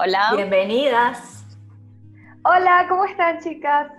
Hola. Bienvenidas. Hola, ¿cómo están chicas?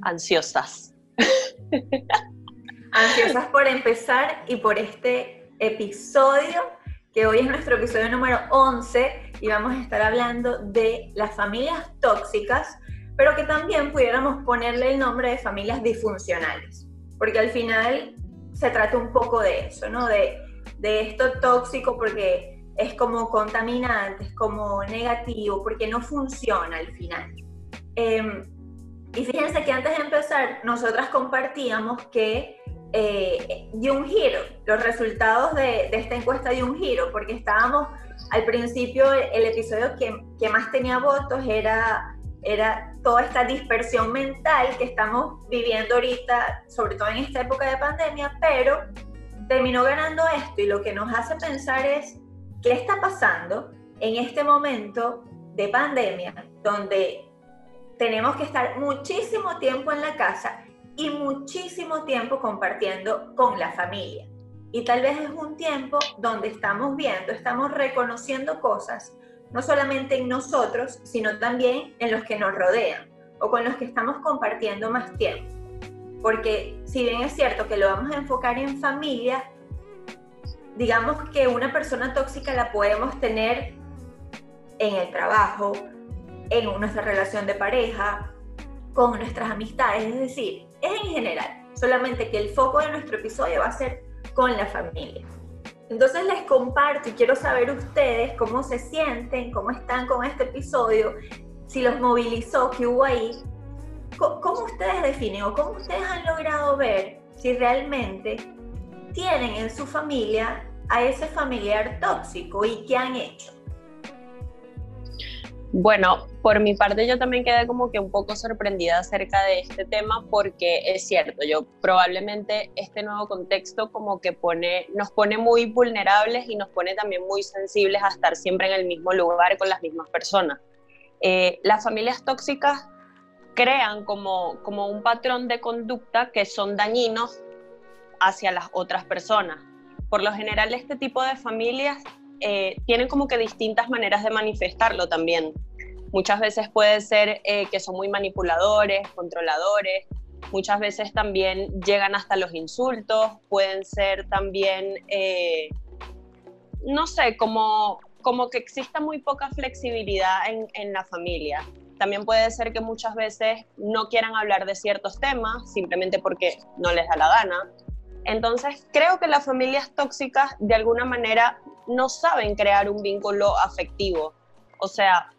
Ansiosas. Ansiosas por empezar y por este episodio, que hoy es nuestro episodio número 11 y vamos a estar hablando de las familias tóxicas, pero que también pudiéramos ponerle el nombre de familias disfuncionales, porque al final se trata un poco de eso, ¿no? De, de esto tóxico porque es como contaminante, es como negativo, porque no funciona al final. Em, y fíjense que antes de empezar, nosotras compartíamos que eh, dio un giro, los resultados de, de, esta encuesta dio un giro, porque estábamos al principio, el, episodio que, que, más tenía votos era, era toda esta dispersión mental que estamos viviendo ahorita, sobre todo en esta época de pandemia, pero terminó ganando esto y lo que nos hace pensar es qué está pasando en este momento de pandemia donde tenemos que estar muchísimo tiempo en la casa y muchísimo tiempo compartiendo con la familia. Y tal vez es un tiempo donde estamos viendo, estamos reconociendo cosas, no solamente en nosotros, sino también en los que nos rodean o con los que estamos compartiendo más tiempo. Porque si bien es cierto que lo vamos a enfocar en familia, digamos que una persona tóxica la podemos tener en el trabajo, en nuestra relación de pareja, con nuestras amistades, es decir, es en general, solamente que el foco de nuestro episodio va a ser con la familia. Entonces les comparto y quiero saber ustedes cómo se sienten, cómo están con este episodio, si los movilizó, qué hubo ahí, cómo ustedes definen o cómo ustedes han logrado ver si realmente tienen en su familia a ese familiar tóxico y qué han hecho. Bueno, por mi parte yo también quedé como que un poco sorprendida acerca de este tema porque es cierto, yo probablemente este nuevo contexto como que pone, nos pone muy vulnerables y nos pone también muy sensibles a estar siempre en el mismo lugar con las mismas personas. Eh, las familias tóxicas crean como, como un patrón de conducta que son dañinos hacia las otras personas. Por lo general este tipo de familias eh, tienen como que distintas maneras de manifestarlo también. Muchas veces puede ser eh, que son muy manipuladores, controladores, muchas veces también llegan hasta los insultos, pueden ser también, eh, no sé, como, como que exista muy poca flexibilidad en, en la familia. También puede ser que muchas veces no quieran hablar de ciertos temas simplemente porque no les da la gana. Entonces, creo que las familias tóxicas de alguna manera no saben crear un vínculo afectivo. O sea,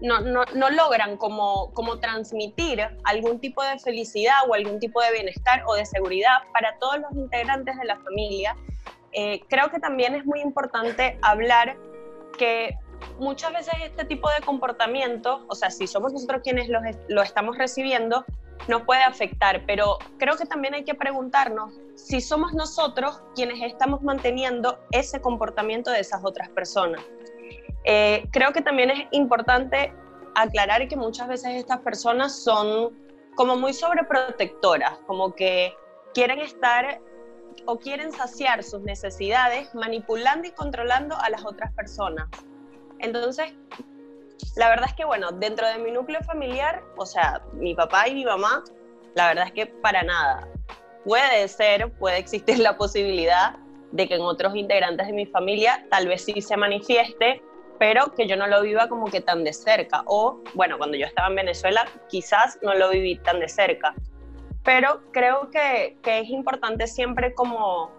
no, no, logran como, como transmitir algún tipo de felicidad o algún tipo de bienestar o de seguridad para todos los integrantes de la familia. Eh, creo que también es muy importante hablar que muchas veces este tipo de comportamiento, o sea, si somos nosotros quienes lo, lo estamos recibiendo, nos puede afectar, pero creo que también hay que preguntarnos si somos nosotros quienes estamos manteniendo ese comportamiento de esas otras personas. Eh, creo que también es importante aclarar que muchas veces estas personas son como muy sobreprotectoras, como que quieren estar o quieren saciar sus necesidades manipulando y controlando a las otras personas. Entonces, la verdad es que, bueno, dentro de mi núcleo familiar, o sea, mi papá y mi mamá, la verdad es que para nada. Puede ser, puede existir la posibilidad de que en otros integrantes de mi familia tal vez sí se manifieste, pero que yo no lo viva como que tan de cerca. O, bueno, cuando yo estaba en Venezuela, quizás no lo viví tan de cerca. Pero creo que, que es importante siempre como,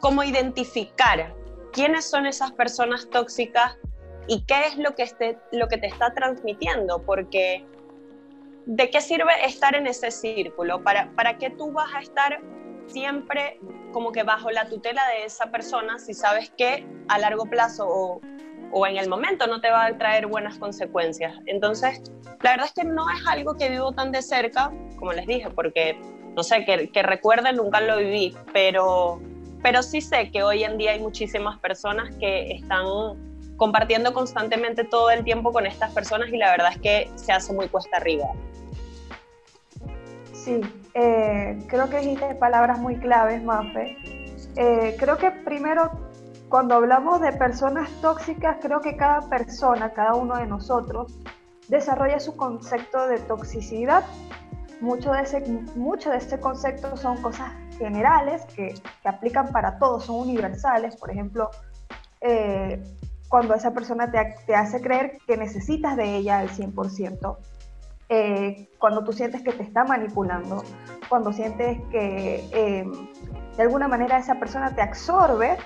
como identificar quiénes son esas personas tóxicas y qué es lo que, esté, lo que te está transmitiendo, porque ¿de qué sirve estar en ese círculo? ¿Para, ¿Para qué tú vas a estar siempre como que bajo la tutela de esa persona si sabes que a largo plazo o, o en el momento no te va a traer buenas consecuencias? Entonces, la verdad es que no es algo que vivo tan de cerca, como les dije, porque, no sé, que, que recuerden, nunca lo viví, pero, pero sí sé que hoy en día hay muchísimas personas que están compartiendo constantemente todo el tiempo con estas personas y la verdad es que se hace muy cuesta arriba. Sí, eh, creo que dijiste palabras muy claves, Mafe. Eh, creo que primero cuando hablamos de personas tóxicas, creo que cada persona, cada uno de nosotros, desarrolla su concepto de toxicidad. Mucho de ese, mucho de ese concepto son cosas generales que, que aplican para todos, son universales. Por ejemplo, eh, cuando esa persona te, te, hace creer que necesitas de ella al 100%, eh, cuando tú sientes que te está manipulando, cuando sientes que eh, de alguna manera esa persona te absorbe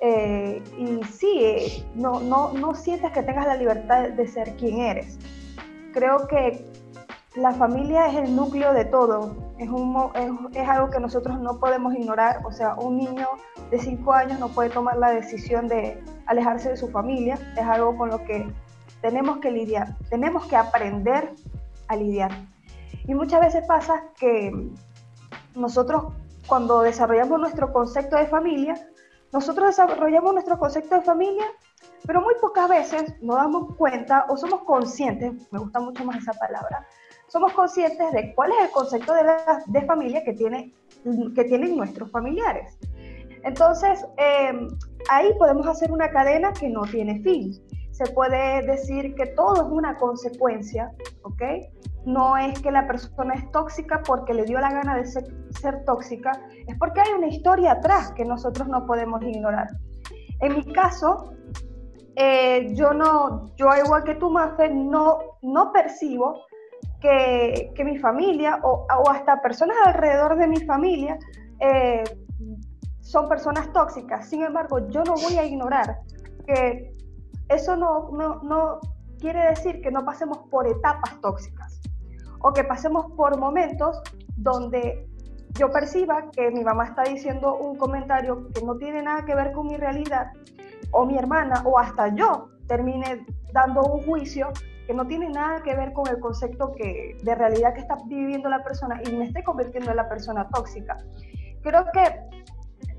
eh, y sí, eh, no, no, no sientes que tengas la libertad de ser quien eres. Creo que la familia es el núcleo de todo, es, un, es, es, algo que nosotros no podemos ignorar, o sea, un niño de 5 años no puede tomar la decisión de alejarse de su familia, es algo con lo que tenemos que lidiar, tenemos que aprender a lidiar. Y muchas veces pasa que nosotros cuando desarrollamos nuestro concepto de familia, nosotros desarrollamos nuestro concepto de familia, pero muy pocas veces nos damos cuenta o somos conscientes, me gusta mucho más esa palabra, somos conscientes de cuál es el concepto de, familia que, tiene, que tienen nuestros familiares. Entonces, eh, ahí podemos hacer una cadena que no tiene fin. Se puede decir que todo es una consecuencia, ¿ok? No es que la persona es tóxica porque le dio la gana de ser, tóxica, es porque hay una historia atrás que nosotros no podemos ignorar. En mi caso, eh, yo no, yo igual que tú, Mafe, no, no percibo que, que mi familia o, o, hasta personas alrededor de mi familia eh, son personas tóxicas. Sin embargo, yo no voy a ignorar que eso no, no, no quiere decir que no pasemos por etapas tóxicas o que pasemos por momentos donde yo perciba que mi mamá está diciendo un comentario que no tiene nada que ver con mi realidad, o mi hermana, o hasta yo termine dando un juicio que no tiene nada que ver con el concepto que, de realidad que está viviendo la persona y me esté convirtiendo en la persona tóxica. Creo que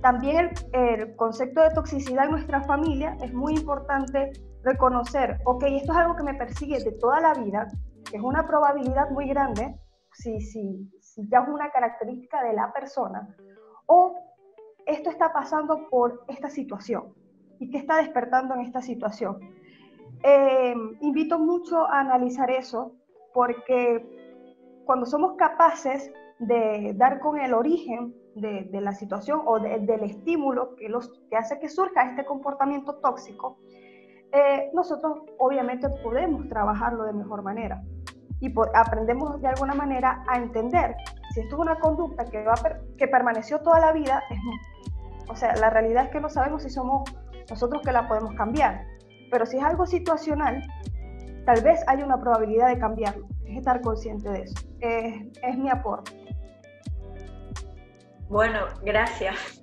también el, concepto de toxicidad en nuestra familia es muy importante reconocer, ok, esto es algo que me persigue de toda la vida, que es una probabilidad muy grande, si, si, si ya es una característica de la persona, o esto está pasando por esta situación y qué está despertando en esta situación. Eh, invito mucho a analizar eso porque cuando somos capaces de dar con el origen de, la situación o de, del estímulo que, los, que hace que surja este comportamiento tóxico, eh, nosotros obviamente podemos trabajarlo de mejor manera y aprendemos de alguna manera a entender si esto es una conducta que, va que permaneció toda la vida, o sea, la realidad es que no sabemos si somos nosotros que la podemos cambiar, pero si es algo situacional, tal vez hay una probabilidad de cambiarlo, es estar consciente de eso, es, es mi aporte. Bueno, gracias.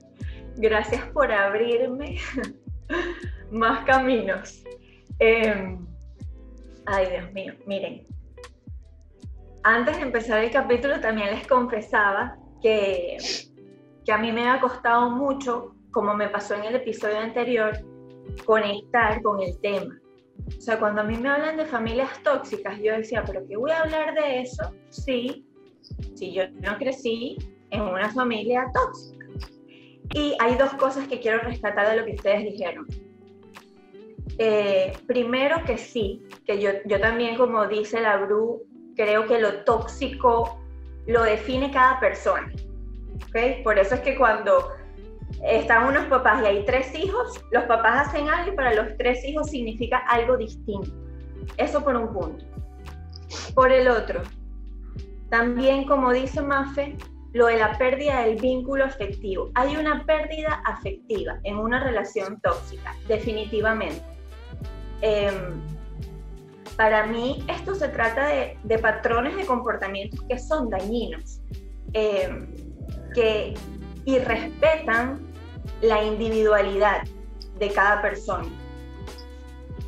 Gracias por abrirme más caminos. Eh, ay, Dios mío, miren, antes de empezar el capítulo también les confesaba que, que a mí me ha costado mucho, como me pasó en el episodio anterior, conectar con el tema. O sea, cuando a mí me hablan de familias tóxicas, yo decía, pero ¿qué voy a hablar de eso? Sí, si yo no crecí en una familia tóxica. Y hay dos cosas que quiero rescatar de lo que ustedes dijeron. Eh, primero que sí, que yo, yo también, como dice la Bru, creo que lo tóxico lo define cada persona. ¿okay? Por eso es que cuando están unos papás y hay tres hijos, los papás hacen algo y para los tres hijos significa algo distinto. Eso por un punto. Por el otro, también como dice Mafe, lo de la pérdida del vínculo afectivo. Hay una pérdida afectiva en una relación tóxica, definitivamente. Eh, para mí esto se trata de, de patrones de comportamientos que son dañinos, eh, que irrespetan la individualidad de cada persona.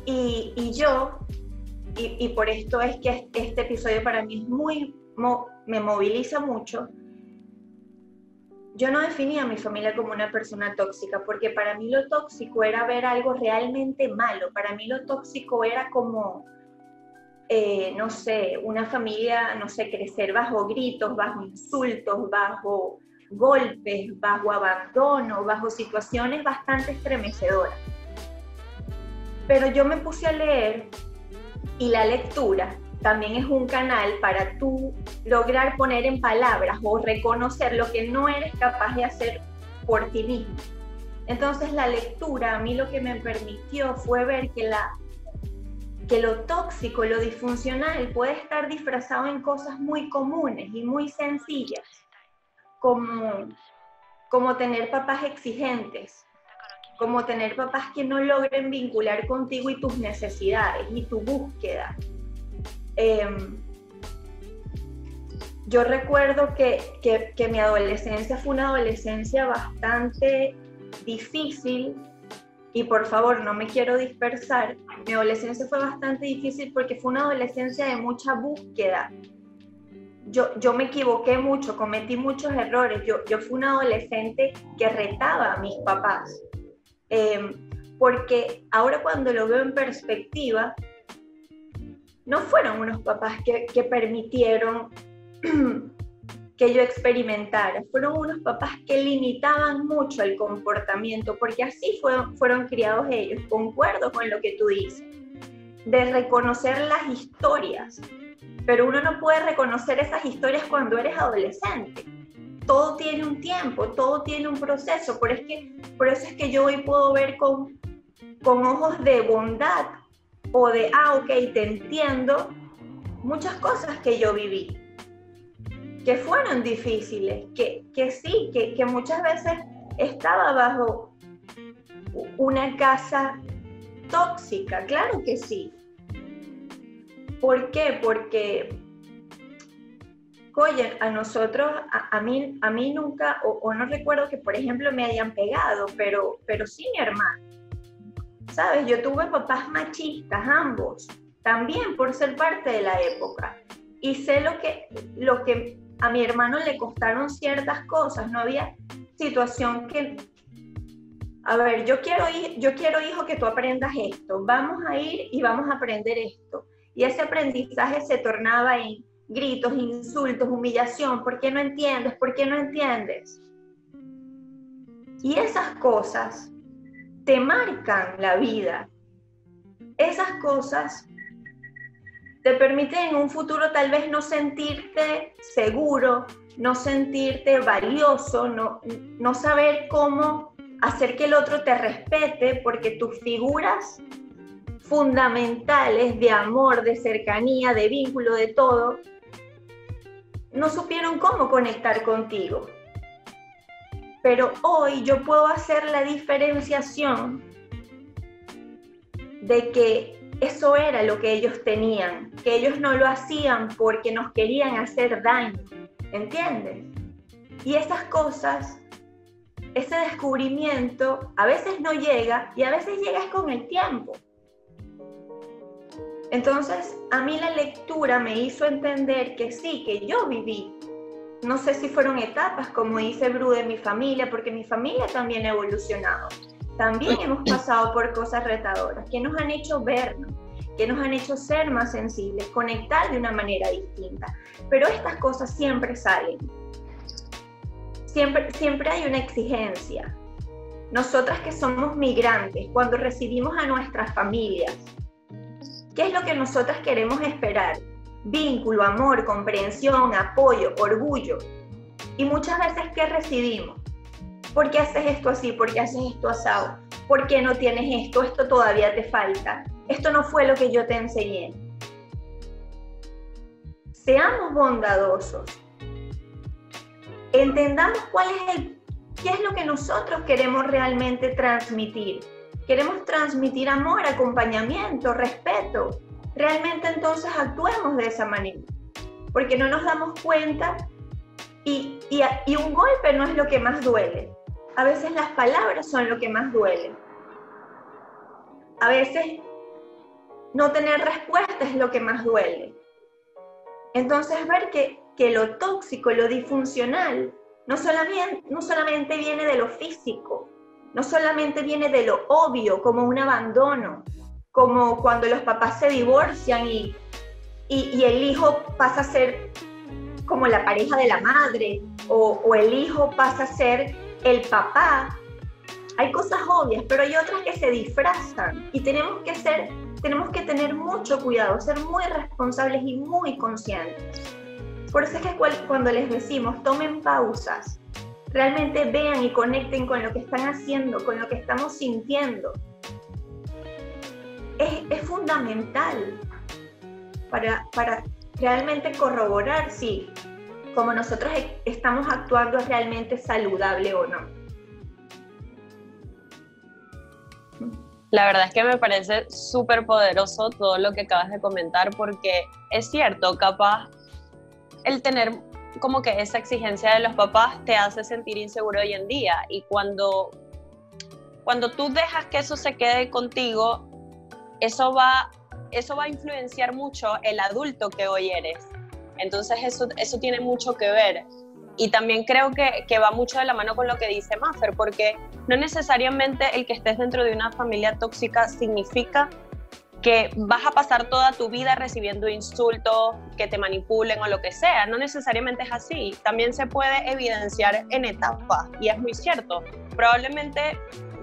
Y, y yo, y, por esto es que este episodio para mí es muy, me moviliza mucho, yo no definía a mi familia como una persona tóxica, porque para mí lo tóxico era ver algo realmente malo, para mí lo tóxico era como eh, no sé, una familia, no sé, crecer bajo gritos, bajo insultos, bajo golpes, bajo abandono, bajo situaciones bastante estremecedoras. Pero yo me puse a leer y la lectura también es un canal para tú lograr poner en palabras o reconocer lo que no eres capaz de hacer por ti mismo. Entonces la lectura a mí lo que me permitió fue ver que, la, que lo tóxico, lo disfuncional puede estar disfrazado en cosas muy comunes y muy sencillas, como, como tener papás exigentes, como tener papás que no logren vincular contigo y tus necesidades y tu búsqueda, Em, yo recuerdo que, que, mi adolescencia fue una adolescencia bastante difícil y por favor no me quiero dispersar, mi adolescencia fue bastante difícil porque fue una adolescencia de mucha búsqueda. Yo, yo me equivoqué mucho, cometí muchos errores, yo, yo fui una adolescente que retaba a mis papás, em, porque ahora cuando lo veo en perspectiva, no fueron unos papás que, permitieron que yo experimentara, fueron unos papás que limitaban mucho el comportamiento, porque así fueron, criados ellos, concuerdo con lo que tú dices, de reconocer las historias, pero uno no puede reconocer esas historias cuando eres adolescente. Todo tiene un tiempo, todo tiene un proceso, por, es que, por eso es que yo hoy puedo ver con, con ojos de bondad o de, ah, ok, te entiendo, muchas cosas que yo viví, que fueron difíciles, que, que sí, que, que muchas veces estaba bajo una casa tóxica, claro que sí. ¿Por qué? Porque, oye, a nosotros, a, mí, a mí nunca, o, o, no recuerdo que, por ejemplo, me hayan pegado, pero, pero sí mi hermano. ¿Sabes? Yo tuve papás machistas, ambos, también por ser parte de la época. Y sé lo que, lo que a mi hermano le costaron ciertas cosas. No había situación que, a ver, yo quiero, yo quiero, hijo, que tú aprendas esto. Vamos a ir y vamos a aprender esto. Y ese aprendizaje se tornaba en gritos, insultos, humillación. ¿Por qué no entiendes? ¿Por qué no entiendes? Y esas cosas te marcan la vida. Esas cosas te permiten en un futuro tal vez no sentirte seguro, no sentirte valioso, no, no saber cómo hacer que el otro te respete porque tus figuras fundamentales de amor, de cercanía, de vínculo, de todo, no supieron cómo conectar contigo pero hoy yo puedo hacer la diferenciación de que eso era lo que ellos tenían, que ellos no lo hacían porque nos querían hacer daño, ¿entiendes? Y esas cosas, ese descubrimiento a veces no llega y a veces llega con el tiempo. Entonces, a mí la lectura me hizo entender que sí, que yo viví no sé si fueron etapas, como dice Bru, de mi familia, porque mi familia también ha evolucionado. También hemos pasado por cosas retadoras que nos han hecho vernos, que nos han hecho ser más sensibles, conectar de una manera distinta. Pero estas cosas siempre salen. Siempre, siempre hay una exigencia. Nosotras que somos migrantes, cuando recibimos a nuestras familias, ¿qué es lo que nosotras queremos esperar? Vínculo, amor, comprensión, apoyo, orgullo. Y muchas veces, ¿qué recibimos? ¿Por qué haces esto así? ¿Por qué haces esto asado? ¿Por qué no tienes esto? Esto todavía te falta. Esto no fue lo que yo te enseñé. Seamos bondadosos. Entendamos cuál es qué es lo que nosotros queremos realmente transmitir. Queremos transmitir amor, acompañamiento, respeto, realmente entonces actuemos de esa manera, porque no nos damos cuenta y, y, un golpe no es lo que más duele. A veces las palabras son lo que más duele. A veces no tener respuesta es lo que más duele. Entonces ver que, que lo tóxico, lo disfuncional, no solamente, no solamente viene de lo físico, no solamente viene de lo obvio, como un abandono, como cuando los papás se divorcian y, y, el hijo pasa a ser como la pareja de la madre o, o el hijo pasa a ser el papá. Hay cosas obvias, pero hay otras que se disfrazan y tenemos que ser, tenemos que tener mucho cuidado, ser muy responsables y muy conscientes. Por eso es que cuando les decimos tomen pausas, realmente vean y conecten con lo que están haciendo, con lo que estamos sintiendo. Es, fundamental para, para realmente corroborar si como nosotros e, estamos actuando es realmente saludable o no. La verdad es que me parece súper poderoso todo lo que acabas de comentar porque es cierto, capaz el tener como que esa exigencia de los papás te hace sentir inseguro hoy en día y cuando, cuando tú dejas que eso se quede contigo, eso va eso va a influenciar mucho el adulto que hoy eres. Entonces eso, eso tiene mucho que ver. Y también creo que, que va mucho de la mano con lo que dice Maffer, porque no necesariamente el que estés dentro de una familia tóxica significa que vas a pasar toda tu vida recibiendo insultos, que te manipulen o lo que sea. No necesariamente es así. También se puede evidenciar en etapas y es muy cierto. Probablemente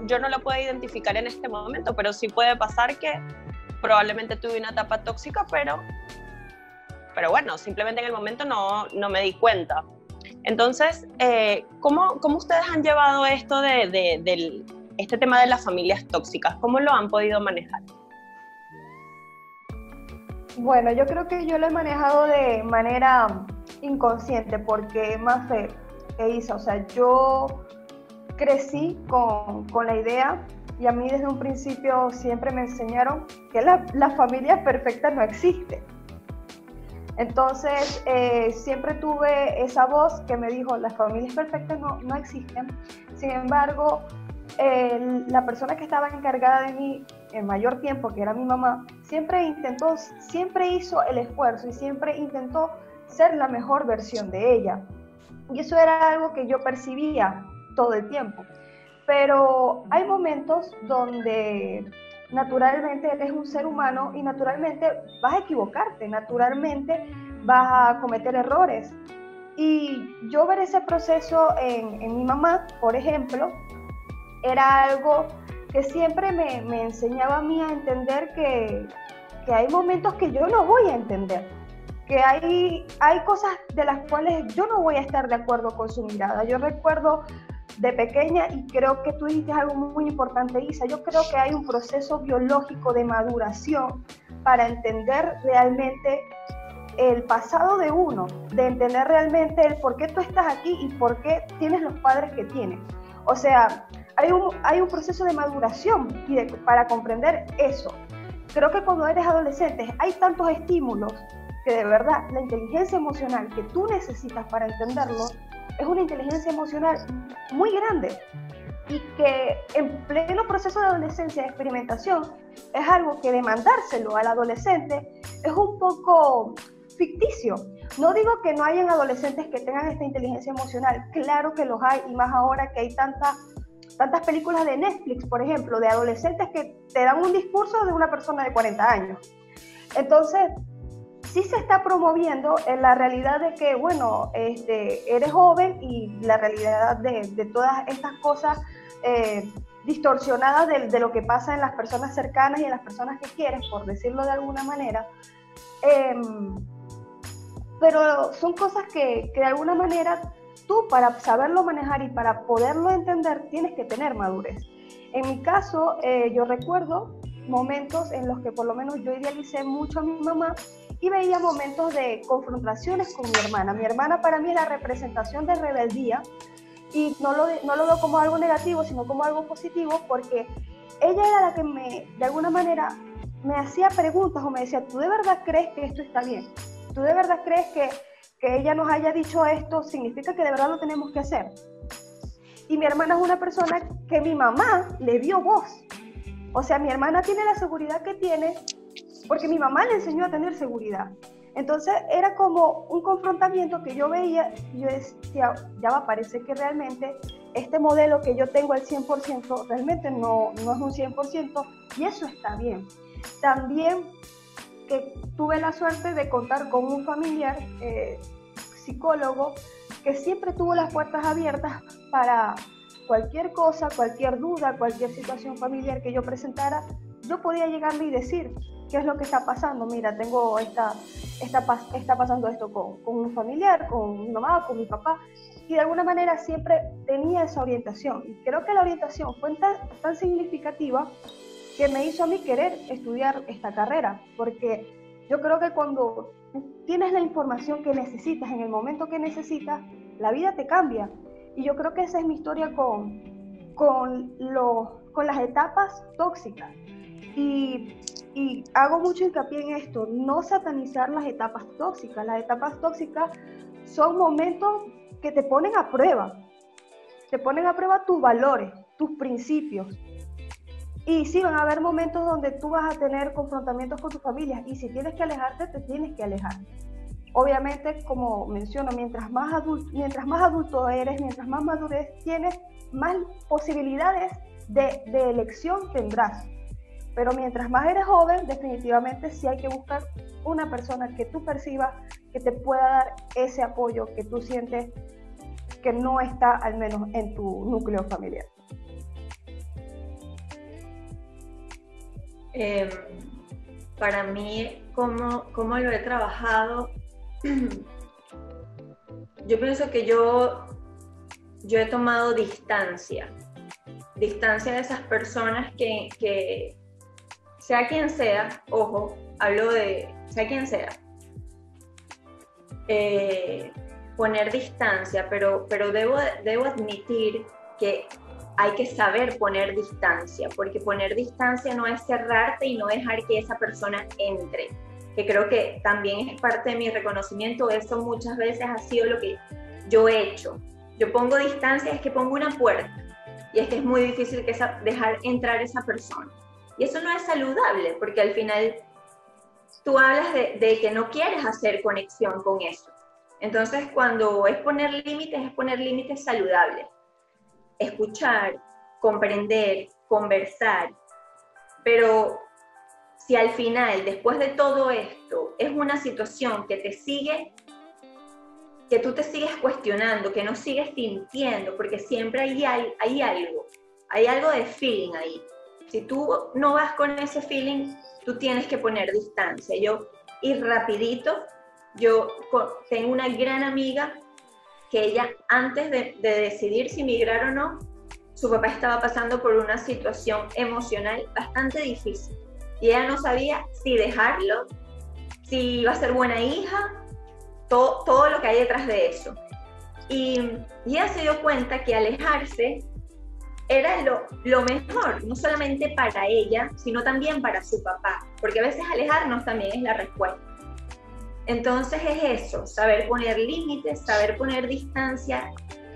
yo no lo puedo identificar en este momento, pero sí puede pasar que probablemente tuve una etapa tóxica, pero, pero bueno, simplemente en el momento no, no me di cuenta. Entonces, eh, ¿cómo, ¿cómo, ustedes han llevado esto de, de, este tema de las familias tóxicas? ¿Cómo lo han podido manejar? Bueno, yo creo que yo lo he manejado de manera inconsciente porque más fe que hizo, o sea, yo crecí con, con la idea y a mí desde un principio siempre me enseñaron que la, la familia perfecta no existe. Entonces, eh, siempre tuve esa voz que me dijo, las familias perfectas no, no existen. Sin embargo, la persona que estaba encargada de mí el mayor tiempo, que era mi mamá, siempre intentó, siempre hizo el esfuerzo y siempre intentó ser la mejor versión de ella. Y eso era algo que yo percibía todo el tiempo pero hay momentos donde naturalmente eres un ser humano y naturalmente vas a equivocarte, naturalmente vas a cometer errores. Y yo ver ese proceso en, mi mamá, por ejemplo, era algo que siempre me, enseñaba a mí a entender que, que, hay momentos que yo no voy a entender, que hay, hay cosas de las cuales yo no voy a estar de acuerdo con su mirada. Yo recuerdo de pequeña y creo que tú dijiste algo muy importante, Isa. Yo creo que hay un proceso biológico de maduración para entender realmente el pasado de uno, de entender realmente el por qué tú estás aquí y por qué tienes los padres que tienes. O sea, hay un, hay un proceso de maduración para comprender eso. Creo que cuando eres adolescente hay tantos estímulos que de verdad la inteligencia emocional que tú necesitas para entenderlo es una inteligencia emocional muy grande y que en pleno proceso de adolescencia de experimentación es algo que demandárselo al adolescente es un poco ficticio. No digo que no hayan adolescentes que tengan esta inteligencia emocional, claro que los hay y más ahora que hay tantas tantas películas de Netflix, por ejemplo, de adolescentes que te dan un discurso de una persona de 40 años. Entonces, sí se está promoviendo en la realidad de que, bueno, este, eres joven y la realidad de, todas estas cosas eh, distorsionadas de, lo que pasa en las personas cercanas y en las personas que quieres, por decirlo de alguna manera. Em, pero son cosas que, de alguna manera tú para saberlo manejar y para poderlo entender tienes que tener madurez. En mi caso, eh, yo recuerdo momentos en los que por lo menos yo idealicé mucho a mi mamá y veía momentos de confrontaciones con mi hermana. Mi hermana para mí es la representación de rebeldía y no lo, no lo veo como algo negativo, sino como algo positivo porque ella era la que me, de alguna manera, me hacía preguntas o me decía, ¿tú de verdad crees que esto está bien? ¿Tú de verdad crees que, que ella nos haya dicho esto significa que de verdad lo tenemos que hacer? Y mi hermana es una persona que mi mamá le dio voz. O sea, mi hermana tiene la seguridad que tiene porque mi mamá le enseñó a tener seguridad. Entonces era como un confrontamiento que yo veía y yo decía, ya va, parece que realmente este modelo que yo tengo al 100% realmente no, no es un 100% y eso está bien. También que tuve la suerte de contar con un familiar psicólogo que siempre tuvo las puertas abiertas para cualquier cosa, cualquier duda, cualquier situación familiar que yo presentara, yo podía llegarle y decir qué es lo que está pasando. Mira, tengo esta, esta está pasando esto con, con, un familiar, con mi mamá, con mi papá. Y de alguna manera siempre tenía esa orientación. Y creo que la orientación fue tan, tan significativa que me hizo a mí querer estudiar esta carrera. Porque yo creo que cuando tienes la información que necesitas en el momento que necesitas, la vida te cambia. Y yo creo que esa es mi historia con, con, con las etapas tóxicas. Y, y hago mucho hincapié en esto, no satanizar las etapas tóxicas. Las etapas tóxicas son momentos que te ponen a prueba. Te ponen a prueba tus valores, tus principios. Y sí, van a haber momentos donde tú vas a tener confrontamientos con tu familia y si tienes que alejarte, te tienes que alejar. Obviamente, como menciono, mientras más, adulto, mientras más adulto eres, mientras más madurez tienes, más posibilidades de, de elección tendrás. Pero mientras más eres joven, definitivamente sí hay que buscar una persona que tú percibas que te pueda dar ese apoyo que tú sientes que no está al menos en tu núcleo familiar. Em, para mí, como, como lo he trabajado, yo pienso que yo, yo he tomado distancia, distancia de esas personas que, sea quien sea, ojo, hablo de sea quien sea, eh, poner distancia, pero, pero debo, debo admitir que hay que saber poner distancia, porque poner distancia no es cerrarte y no dejar que esa persona entre, que creo que también es parte de mi reconocimiento, eso muchas veces ha sido lo que yo he hecho. Yo pongo distancia, es que pongo una puerta, y es que es muy difícil que dejar entrar esa persona. Y eso no es saludable, porque al final tú hablas de, que no quieres hacer conexión con eso. Entonces, cuando es poner límites, es poner límites saludables escuchar, comprender, conversar, pero si al final, después de todo esto, es una situación que te sigue, que tú te sigues cuestionando, que no sigues sintiendo, porque siempre hay, hay, algo, hay algo de feeling ahí. Si tú no vas con ese feeling, tú tienes que poner distancia. Yo, y rapidito, yo tengo una gran amiga que ella antes de, decidir si migrar o no, su papá estaba pasando por una situación emocional bastante difícil y ella no sabía si dejarlo, si iba a ser buena hija, todo, todo lo que hay detrás de eso. Y, ella se dio cuenta que alejarse era lo, lo, mejor, no solamente para ella, sino también para su papá, porque a veces alejarnos también es la respuesta. Entonces es eso, saber poner límites, saber poner distancia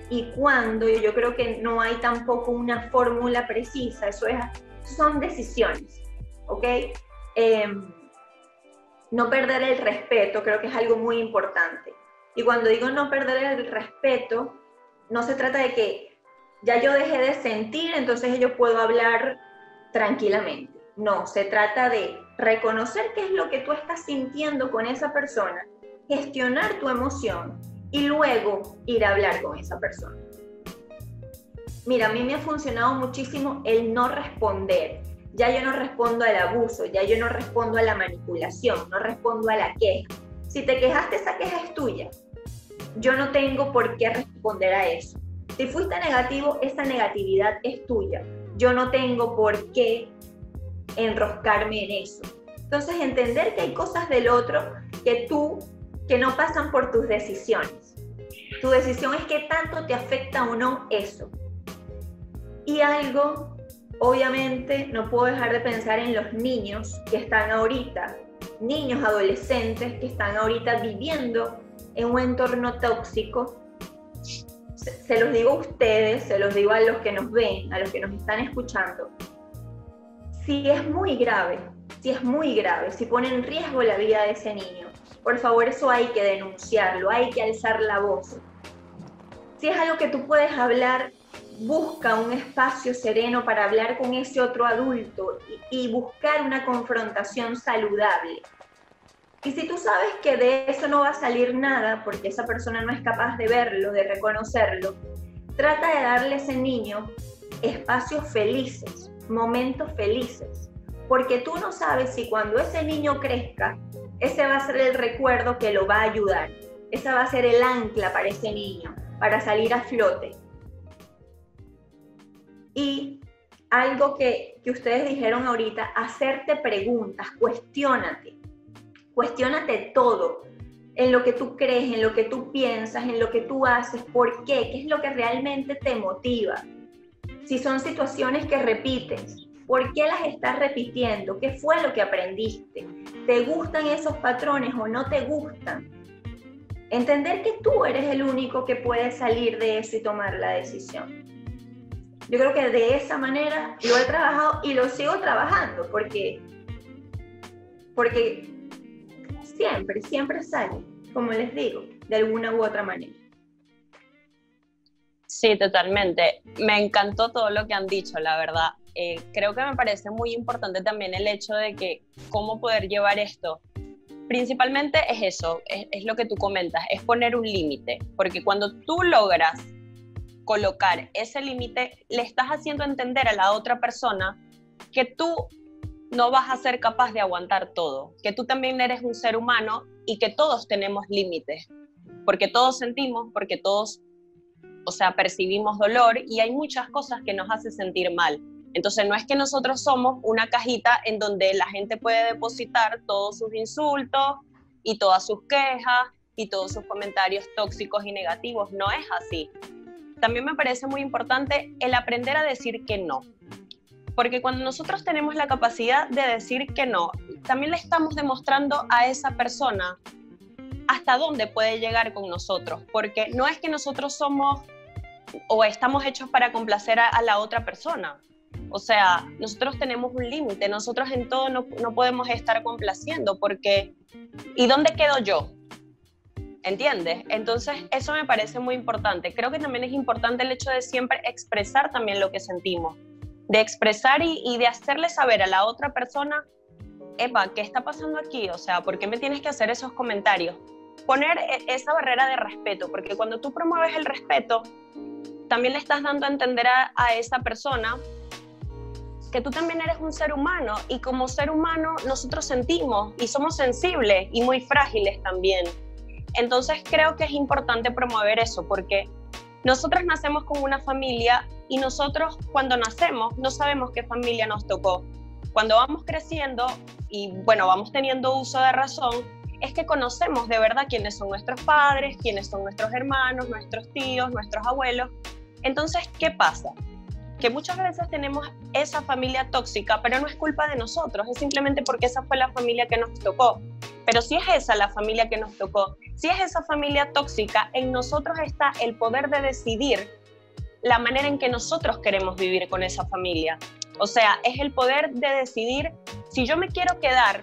y cuándo. Yo creo que no hay tampoco una fórmula precisa, eso es, son decisiones, ¿ok? Em, no perder el respeto creo que es algo muy importante. Y cuando digo no perder el respeto, no se trata de que ya yo dejé de sentir, entonces yo puedo hablar tranquilamente. No, se trata de reconocer qué es lo que tú estás sintiendo con esa persona, gestionar tu emoción y luego ir a hablar con esa persona. Mira, a mí me ha funcionado muchísimo el no responder. Ya yo no respondo al abuso, ya yo no respondo a la manipulación, no respondo a la queja. Si te quejaste, esa queja es tuya. Yo no tengo por qué responder a eso. Si fuiste negativo, esa negatividad es tuya. Yo no tengo por qué enroscarme en eso. Entonces, entender que hay cosas del otro que tú, que no pasan por tus decisiones. Tu decisión es qué tanto te afecta o no eso. Y algo, obviamente, no puedo dejar de pensar en los niños que están ahorita, niños, adolescentes que están ahorita viviendo en un entorno tóxico. Se, los digo a ustedes, se los digo a los que nos ven, a los que nos están escuchando si es muy grave, si es muy grave, si pone en riesgo la vida de ese niño, por favor eso hay que denunciarlo, hay que alzar la voz. Si es algo que tú puedes hablar, busca un espacio sereno para hablar con ese otro adulto y, buscar una confrontación saludable. Y si tú sabes que de eso no va a salir nada porque esa persona no es capaz de verlo, de reconocerlo, trata de darle a ese niño espacios felices, momentos felices, porque tú no sabes si cuando ese niño crezca, ese va a ser el recuerdo que lo va a ayudar, esa va a ser el ancla para ese niño, para salir a flote. Y algo que, que ustedes dijeron ahorita, hacerte preguntas, cuestionate, cuestionate todo, en lo que tú crees, en lo que tú piensas, en lo que tú haces, por qué, qué es lo que realmente te motiva. Si son situaciones que repites, ¿por qué las estás repitiendo? ¿Qué fue lo que aprendiste? ¿Te gustan esos patrones o no te gustan? Entender que tú eres el único que puede salir de eso y tomar la decisión. Yo creo que de esa manera lo he trabajado y lo sigo trabajando porque, porque siempre, siempre sale, como les digo, de alguna u otra manera. Sí, totalmente. Me encantó todo lo que han dicho, la verdad. Eh, creo que me parece muy importante también el hecho de que cómo poder llevar esto. Principalmente es eso, es, es lo que tú comentas, es poner un límite, porque cuando tú logras colocar ese límite, le estás haciendo entender a la otra persona que tú no vas a ser capaz de aguantar todo, que tú también eres un ser humano y que todos tenemos límites, porque todos sentimos, porque todos, o sea, percibimos dolor y hay muchas cosas que nos hacen sentir mal. Entonces no es que nosotros somos una cajita en donde la gente puede depositar todos sus insultos y todas sus quejas y todos sus comentarios tóxicos y negativos, no es así. También me parece muy importante el aprender a decir que no. Porque cuando nosotros tenemos la capacidad de decir que no, también le estamos demostrando a esa persona hasta dónde puede llegar con nosotros. Porque no es que nosotros somos o estamos hechos para complacer a, la otra persona. O sea, nosotros tenemos un límite, nosotros en todo no, no podemos estar complaciendo porque ¿y dónde quedo yo? ¿entiendes? Entonces, eso me parece muy importante. Creo que también es importante el hecho de siempre expresar también lo que sentimos de expresar y, de hacerle saber a la otra persona, Eva, ¿qué está pasando aquí? O sea, ¿por qué me tienes que hacer esos comentarios? Poner e, esa barrera de respeto, porque cuando tú promueves el respeto, también le estás dando a entender a, a esa persona que tú también eres un ser humano y como ser humano nosotros sentimos y somos sensibles y muy frágiles también. Entonces creo que es importante promover eso porque nosotros nacemos con una familia y nosotros cuando nacemos no sabemos qué familia nos tocó. Cuando vamos creciendo y bueno, vamos teniendo uso de razón, es que conocemos de verdad quiénes son nuestros padres, quiénes son nuestros hermanos, nuestros tíos, nuestros abuelos. Entonces, ¿qué pasa? Que muchas veces tenemos esa familia tóxica, pero no es culpa de nosotros, es simplemente porque esa fue la familia que nos tocó. Pero si es esa la familia que nos tocó, si es esa familia tóxica, en nosotros está el poder de decidir la manera en que nosotros queremos vivir con esa familia. O sea, es el poder de decidir si yo me quiero quedar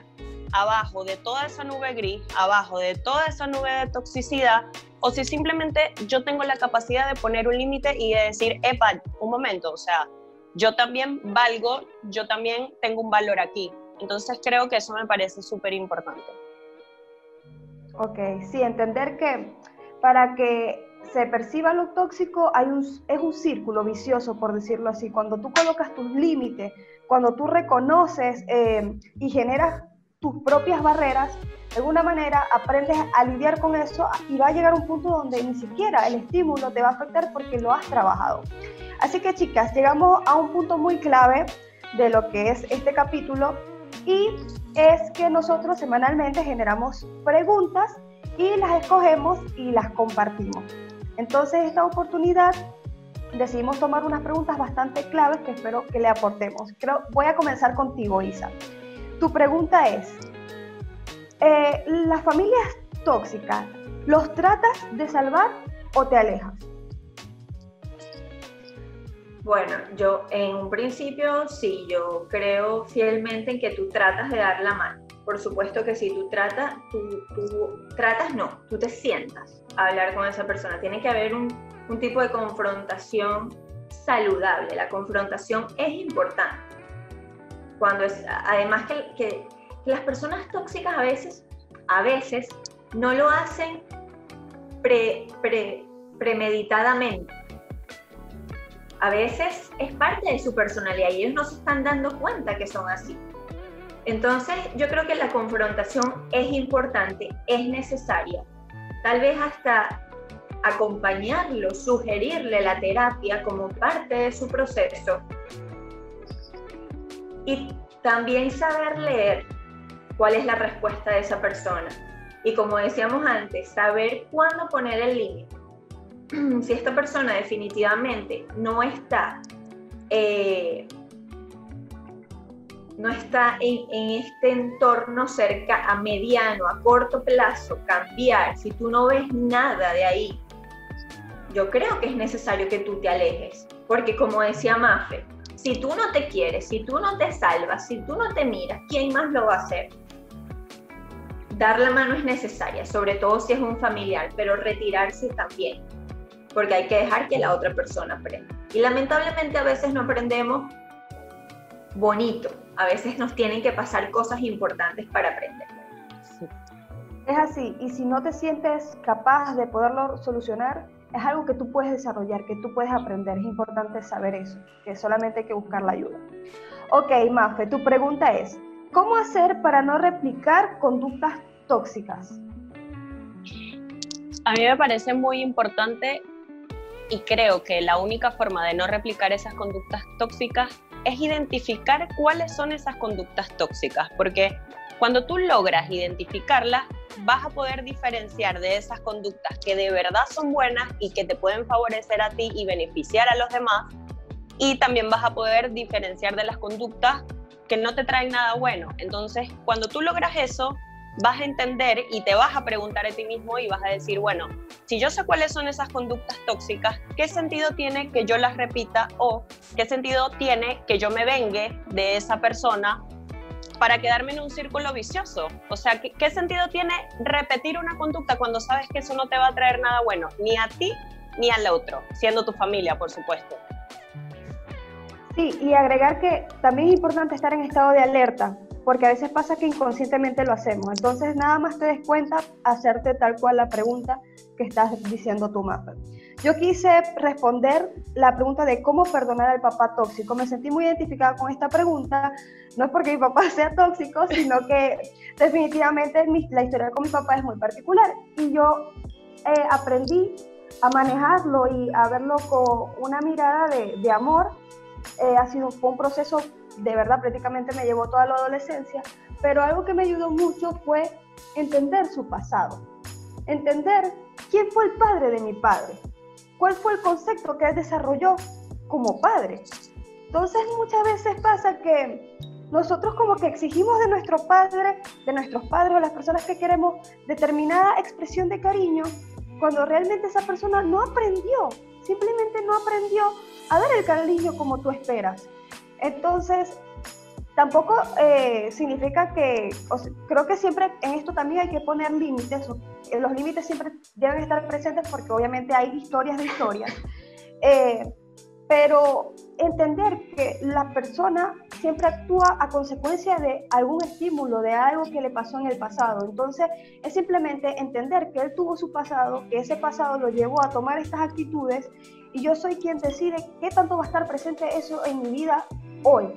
abajo de toda esa nube gris, abajo de toda esa nube de toxicidad, o si simplemente yo tengo la capacidad de poner un límite y de decir, epa, un momento, o sea, yo también valgo, yo también tengo un valor aquí. Entonces creo que eso me parece súper importante. Ok, sí, entender que para que se perciba lo tóxico hay un, es un círculo vicioso, por decirlo así. Cuando tú colocas tus límites, cuando tú reconoces eh, y generas tus propias barreras, de alguna manera aprendes a lidiar con eso y va a llegar un punto donde ni siquiera el estímulo te va a afectar porque lo has trabajado. Así que chicas, llegamos a un punto muy clave de lo que es este capítulo y es que nosotros semanalmente generamos preguntas y las escogemos y las compartimos. Entonces, esta oportunidad decidimos tomar unas preguntas bastante claves que espero que le aportemos. Creo, voy a comenzar contigo, Isa. Tu pregunta es, eh, ¿las familias tóxicas los tratas de salvar o te alejas? Bueno, yo en un principio sí, yo creo fielmente en que tú tratas de dar la mano. Por supuesto que si tú tratas, tú, tú tratas no, tú te sientas a hablar con esa persona. Tiene que haber un, un tipo de confrontación saludable. La confrontación es importante. Cuando es, además que, las personas tóxicas a veces a veces no lo hacen premeditadamente. A veces es parte de su personalidad y ellos no se están dando cuenta que son así. Entonces yo creo que la confrontación es importante, es necesaria. Tal vez hasta acompañarlo, sugerirle la terapia como parte de su proceso. Y también saber leer cuál es la respuesta de esa persona. Y como decíamos antes, saber cuándo poner el límite. si esta persona definitivamente no está, eh, no está en, en, este entorno cerca a mediano, a corto plazo, cambiar, si tú no ves nada de ahí, yo creo que es necesario que tú te alejes, porque como decía Mafe, si tú no te quieres, si tú no te salvas, si tú no te miras, ¿quién más lo va a hacer? Dar la mano es necesaria, sobre todo si es un familiar, pero retirarse también porque hay que dejar que la otra persona aprenda. Y lamentablemente a veces no aprendemos bonito, a veces nos tienen que pasar cosas importantes para aprender. Es así, y si no te sientes capaz de poderlo solucionar, es algo que tú puedes desarrollar, que tú puedes aprender. Es importante saber eso, que solamente hay que buscar la ayuda. Ok, Mafe, tu pregunta es, ¿cómo hacer para no replicar conductas tóxicas? A mí me parece muy importante y creo que la única forma de no replicar esas conductas tóxicas es identificar cuáles son esas conductas tóxicas, porque cuando tú logras identificarlas, vas a poder diferenciar de esas conductas que de verdad son buenas y que te pueden favorecer a ti y beneficiar a los demás, y también vas a poder diferenciar de las conductas que no te traen nada bueno. Entonces, cuando tú logras eso, vas a entender y te vas a preguntar a ti mismo y vas a decir, bueno, si yo sé cuáles son esas conductas tóxicas, ¿qué sentido tiene que yo las repita o qué sentido tiene que yo me vengue de esa persona para quedarme en un círculo vicioso? O sea, ¿qué, sentido tiene repetir una conducta cuando sabes que eso no te va a traer nada bueno, ni a ti ni al otro, siendo tu familia, por supuesto? Sí, y agregar que también es importante estar en estado de alerta, porque a veces pasa que inconscientemente lo hacemos. Entonces, nada más te des cuenta, hacerte tal cual la pregunta que estás diciendo tu mapa. Yo quise responder la pregunta de cómo perdonar al papá tóxico. Me sentí muy identificada con esta pregunta, no es porque mi papá sea tóxico, sino que definitivamente la historia con mi papá es muy particular. Y yo eh, aprendí a manejarlo y a verlo con una mirada de, de amor. Eh, ha sido fue un proceso de verdad prácticamente me llevó toda la adolescencia, pero algo que me ayudó mucho fue entender su pasado, entender quién fue el padre de mi padre, cuál fue el concepto que él desarrolló como padre. Entonces muchas veces pasa que nosotros como que exigimos de nuestro padre, de nuestros padres o las personas que queremos determinada expresión de cariño, cuando realmente esa persona no aprendió, simplemente no aprendió a dar el cariño como tú esperas. Entonces, tampoco eh, significa que, creo que siempre en esto también hay que poner límites, los límites siempre deben estar presentes porque obviamente hay historias de historias, eh, pero entender que la persona siempre actúa a consecuencia de algún estímulo, de algo que le pasó en el pasado. Entonces, es simplemente entender que él tuvo su pasado, que ese pasado lo llevó a tomar estas actitudes y yo soy quien decide qué tanto va a estar presente eso en mi vida hoy.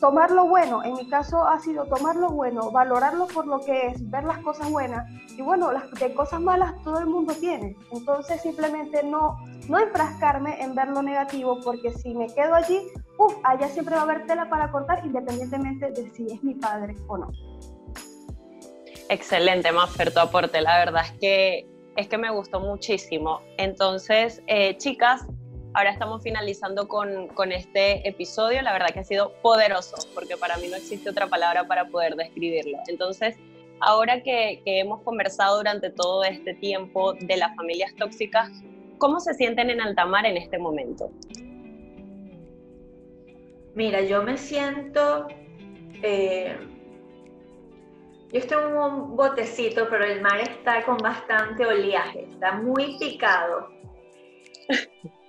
Tomar lo bueno, en mi caso ha sido tomar lo bueno, valorarlo por lo que es, ver las cosas buenas. Y bueno, las de cosas malas todo el mundo tiene. Entonces simplemente no, no enfrascarme en ver lo negativo, porque si me quedo allí, uff, allá siempre va a haber tela para cortar, independientemente de si es mi padre o no. Excelente, Maffer, tu aporte. La verdad es que, es que me gustó muchísimo. Entonces, eh, chicas, Ahora estamos finalizando con, con, este episodio. La verdad que ha sido poderoso, porque para mí no existe otra palabra para poder describirlo. Entonces, ahora que, que hemos conversado durante todo este tiempo de las familias tóxicas, ¿cómo se sienten en Altamar en este momento? Mira, yo me siento... Eh, yo estoy en un botecito, pero el mar está con bastante oleaje, está muy picado.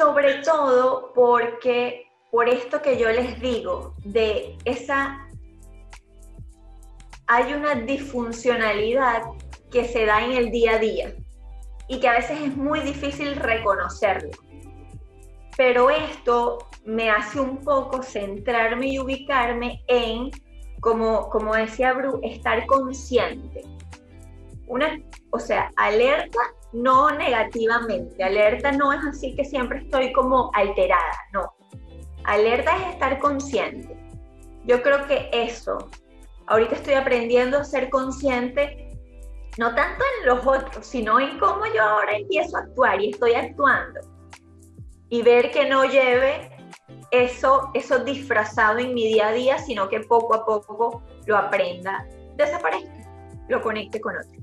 sobre todo porque por esto que yo les digo, de esa hay una disfuncionalidad que se da en el día a día y que a veces es muy difícil reconocerlo. Pero esto me hace un poco centrarme y ubicarme en, como, como decía Bru, estar consciente. Una, o sea, alerta no negativamente, alerta no es así que siempre estoy como alterada, no. Alerta es estar consciente. Yo creo que eso, ahorita estoy aprendiendo a ser consciente no tanto en los otros, sino en cómo yo ahora empiezo a actuar y estoy actuando. Y ver que no lleve eso, eso disfrazado en mi día a día, sino que poco a poco lo aprenda, desaparezca, lo conecte con otro.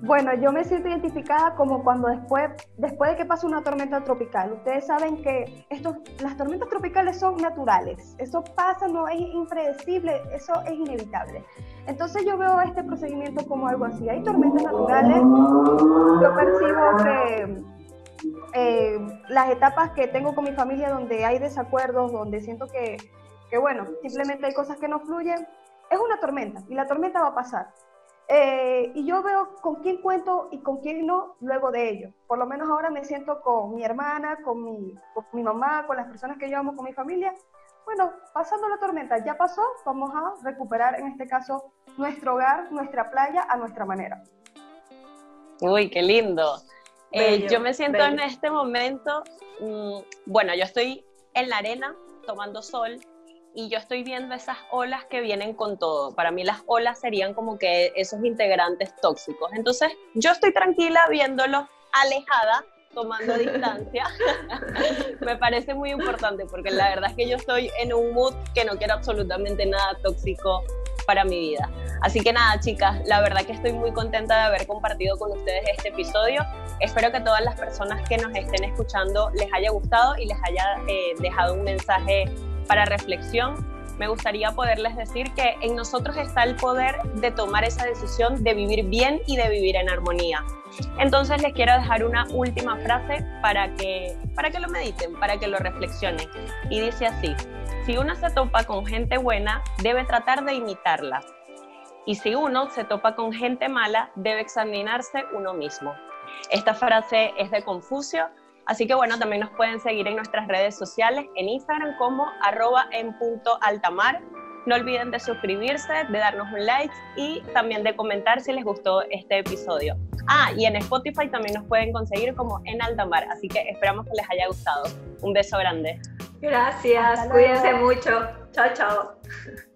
Bueno, yo me siento identificada como cuando después, después de que pasa una tormenta tropical. Ustedes saben que estos, las tormentas tropicales son naturales. Eso pasa, no es impredecible, eso es inevitable. Entonces yo veo este procedimiento como algo así. Hay tormentas naturales. Yo percibo que eh, las etapas que tengo con mi familia donde hay desacuerdos, donde siento que, que, bueno, simplemente hay cosas que no fluyen, es una tormenta y la tormenta va a pasar. Eh, y yo veo con quién cuento y con quién no luego de ello. Por lo menos ahora me siento con mi hermana, con mi, con mi mamá, con las personas que yo amo, con mi familia. Bueno, pasando la tormenta, ya pasó, vamos a recuperar en este caso nuestro hogar, nuestra playa a nuestra manera. Uy, qué lindo. Eh, yo me siento en este momento, mm, bueno, yo estoy en la arena tomando sol, y yo estoy viendo esas olas que vienen con todo. Para mí las olas serían como que esos integrantes tóxicos. Entonces yo estoy tranquila viéndolo alejada, tomando distancia. Me parece muy importante porque la verdad es que yo estoy en un mood que no quiero absolutamente nada tóxico para mi vida. Así que nada, chicas, la verdad que estoy muy contenta de haber compartido con ustedes este episodio. Espero que todas las personas que nos estén escuchando les haya gustado y les haya eh, dejado un mensaje para reflexión, me gustaría poderles decir que en nosotros está el poder de tomar esa decisión de vivir bien y de vivir en armonía. Entonces les quiero dejar una última frase para que, para que lo mediten, para que lo reflexionen. Y dice así, si uno se topa con gente buena, debe tratar de imitarla. Y si uno se topa con gente mala, debe examinarse uno mismo. Esta frase es de Confucio Así que bueno, también nos pueden seguir en nuestras redes sociales, en Instagram como arroba en punto altamar. No olviden de suscribirse, de darnos un like y también de comentar si les gustó este episodio. Ah, y en Spotify también nos pueden conseguir como en altamar, así que esperamos que les haya gustado. Un beso grande. Gracias, cuídense mucho. Chao, chao.